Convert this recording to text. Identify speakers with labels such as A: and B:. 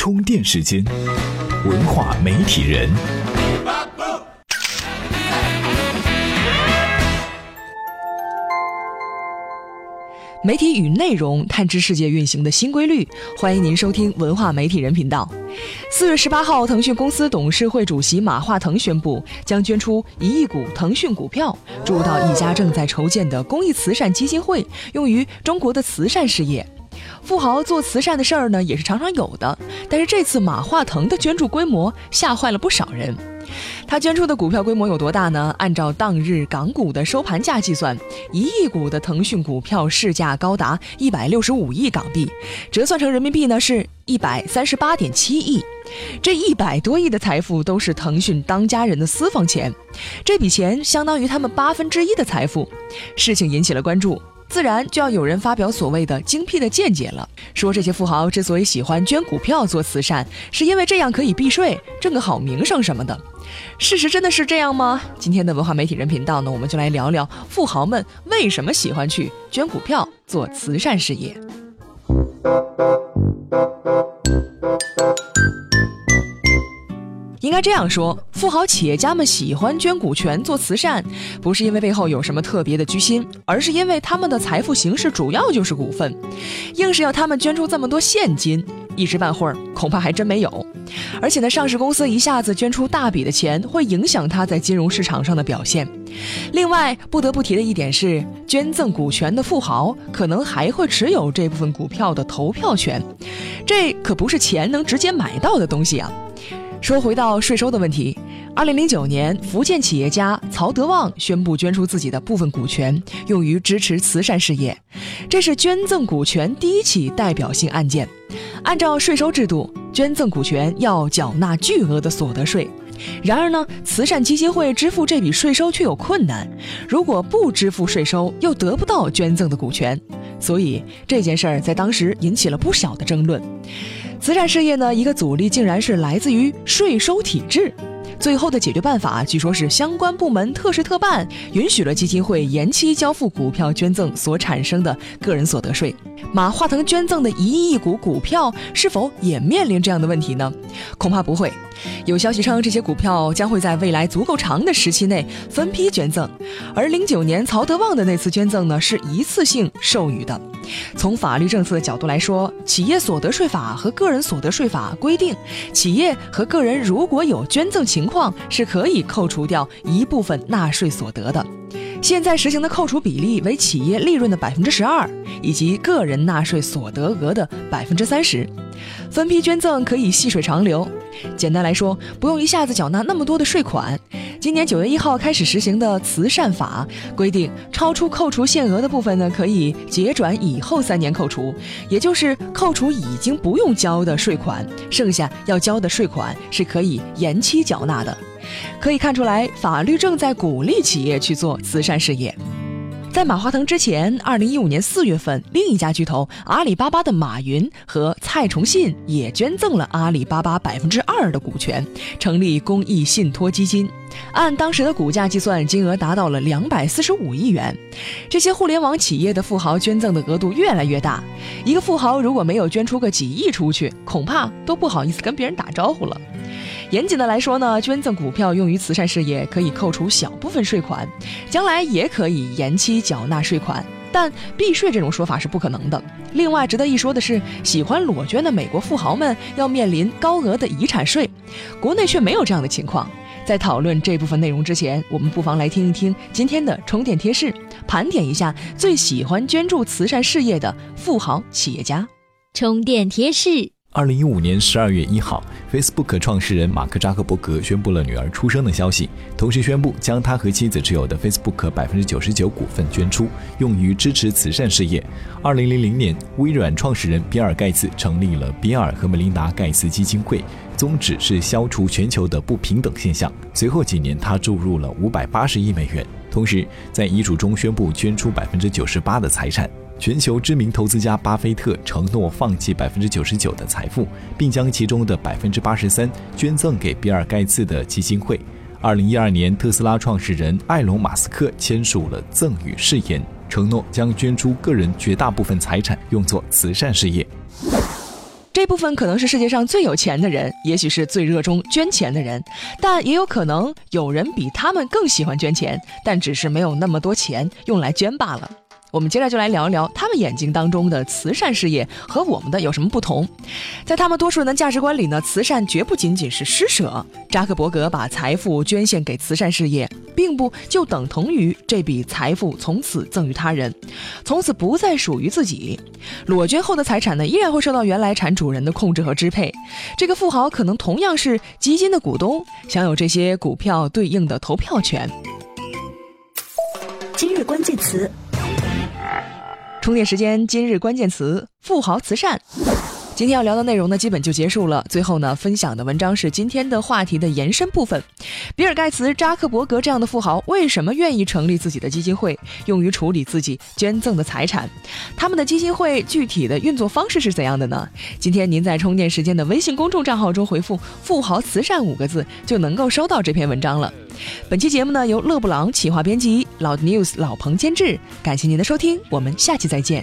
A: 充电时间，文化媒体人。
B: 媒体与内容探知世界运行的新规律，欢迎您收听文化媒体人频道。四月十八号，腾讯公司董事会主席马化腾宣布，将捐出一亿股腾讯股票，注入到一家正在筹建的公益慈善基金会，用于中国的慈善事业。富豪做慈善的事儿呢，也是常常有的，但是这次马化腾的捐助规模吓坏了不少人。他捐出的股票规模有多大呢？按照当日港股的收盘价计算，一亿股的腾讯股票市价高达一百六十五亿港币，折算成人民币呢是一百三十八点七亿。这一百多亿的财富都是腾讯当家人的私房钱，这笔钱相当于他们八分之一的财富。事情引起了关注。自然就要有人发表所谓的精辟的见解了，说这些富豪之所以喜欢捐股票做慈善，是因为这样可以避税、挣个好名声什么的。事实真的是这样吗？今天的文化媒体人频道呢，我们就来聊聊富豪们为什么喜欢去捐股票做慈善事业。应该这样说，富豪企业家们喜欢捐股权做慈善，不是因为背后有什么特别的居心，而是因为他们的财富形式主要就是股份。硬是要他们捐出这么多现金，一时半会儿恐怕还真没有。而且呢，上市公司一下子捐出大笔的钱，会影响他在金融市场上的表现。另外，不得不提的一点是，捐赠股权的富豪可能还会持有这部分股票的投票权，这可不是钱能直接买到的东西啊。说回到税收的问题，二零零九年，福建企业家曹德旺宣布捐出自己的部分股权，用于支持慈善事业，这是捐赠股权第一起代表性案件。按照税收制度，捐赠股权要缴纳巨额的所得税。然而呢，慈善基金会支付这笔税收却有困难，如果不支付税收，又得不到捐赠的股权，所以这件事儿在当时引起了不小的争论。慈善事业呢，一个阻力竟然是来自于税收体制。最后的解决办法，据说是相关部门特事特办，允许了基金会延期交付股票捐赠所产生的个人所得税。马化腾捐赠的一亿股股票，是否也面临这样的问题呢？恐怕不会。有消息称，这些股票将会在未来足够长的时期内分批捐赠，而零九年曹德旺的那次捐赠呢，是一次性授予的。从法律政策的角度来说，企业所得税法和个人所得税法规定，企业和个人如果有捐赠情况，是可以扣除掉一部分纳税所得的。现在实行的扣除比例为企业利润的百分之十二，以及个人纳税所得额的百分之三十。分批捐赠可以细水长流，简单来说，不用一下子缴纳那么多的税款。今年九月一号开始实行的慈善法规定，超出扣除限额的部分呢，可以结转以后三年扣除，也就是扣除已经不用交的税款，剩下要交的税款是可以延期缴纳的。可以看出来，法律正在鼓励企业去做慈善事业。在马化腾之前，二零一五年四月份，另一家巨头阿里巴巴的马云和蔡崇信也捐赠了阿里巴巴百分之二的股权，成立公益信托基金。按当时的股价计算，金额达到了两百四十五亿元。这些互联网企业的富豪捐赠的额度越来越大，一个富豪如果没有捐出个几亿出去，恐怕都不好意思跟别人打招呼了。严谨的来说呢，捐赠股票用于慈善事业可以扣除小部分税款，将来也可以延期缴纳税款，但避税这种说法是不可能的。另外值得一说的是，喜欢裸捐的美国富豪们要面临高额的遗产税，国内却没有这样的情况。在讨论这部分内容之前，我们不妨来听一听今天的充电贴士，盘点一下最喜欢捐助慈善事业的富豪企业家。
C: 充电贴士。
A: 二零一五年十二月一号，Facebook 创始人马克扎克伯格宣布了女儿出生的消息，同时宣布将他和妻子持有的 Facebook 百分之九十九股份捐出，用于支持慈善事业。二零零零年，微软创始人比尔盖茨成立了比尔和梅琳达盖茨基金会，宗旨是消除全球的不平等现象。随后几年，他注入了五百八十亿美元，同时在遗嘱中宣布捐出百分之九十八的财产。全球知名投资家巴菲特承诺放弃百分之九十九的财富，并将其中的百分之八十三捐赠给比尔盖茨的基金会。二零一二年，特斯拉创始人埃隆·马斯克签署了赠与誓言，承诺将捐出个人绝大部分财产用作慈善事业。
B: 这部分可能是世界上最有钱的人，也许是最热衷捐钱的人，但也有可能有人比他们更喜欢捐钱，但只是没有那么多钱用来捐罢了。我们接着就来聊一聊他们眼睛当中的慈善事业和我们的有什么不同。在他们多数人的价值观里呢，慈善绝不仅仅是施舍。扎克伯格把财富捐献给慈善事业，并不就等同于这笔财富从此赠予他人，从此不再属于自己。裸捐后的财产呢，依然会受到原来产主人的控制和支配。这个富豪可能同样是基金的股东，享有这些股票对应的投票权。
D: 今日关键词。
B: 充电时间，今日关键词：富豪慈善。今天要聊的内容呢，基本就结束了。最后呢，分享的文章是今天的话题的延伸部分。比尔·盖茨、扎克伯格这样的富豪为什么愿意成立自己的基金会，用于处理自己捐赠的财产？他们的基金会具体的运作方式是怎样的呢？今天您在充电时间的微信公众账号中回复“富豪慈善”五个字，就能够收到这篇文章了。本期节目呢，由勒布朗企划编辑，老 news 老彭监制。感谢您的收听，我们下期再见。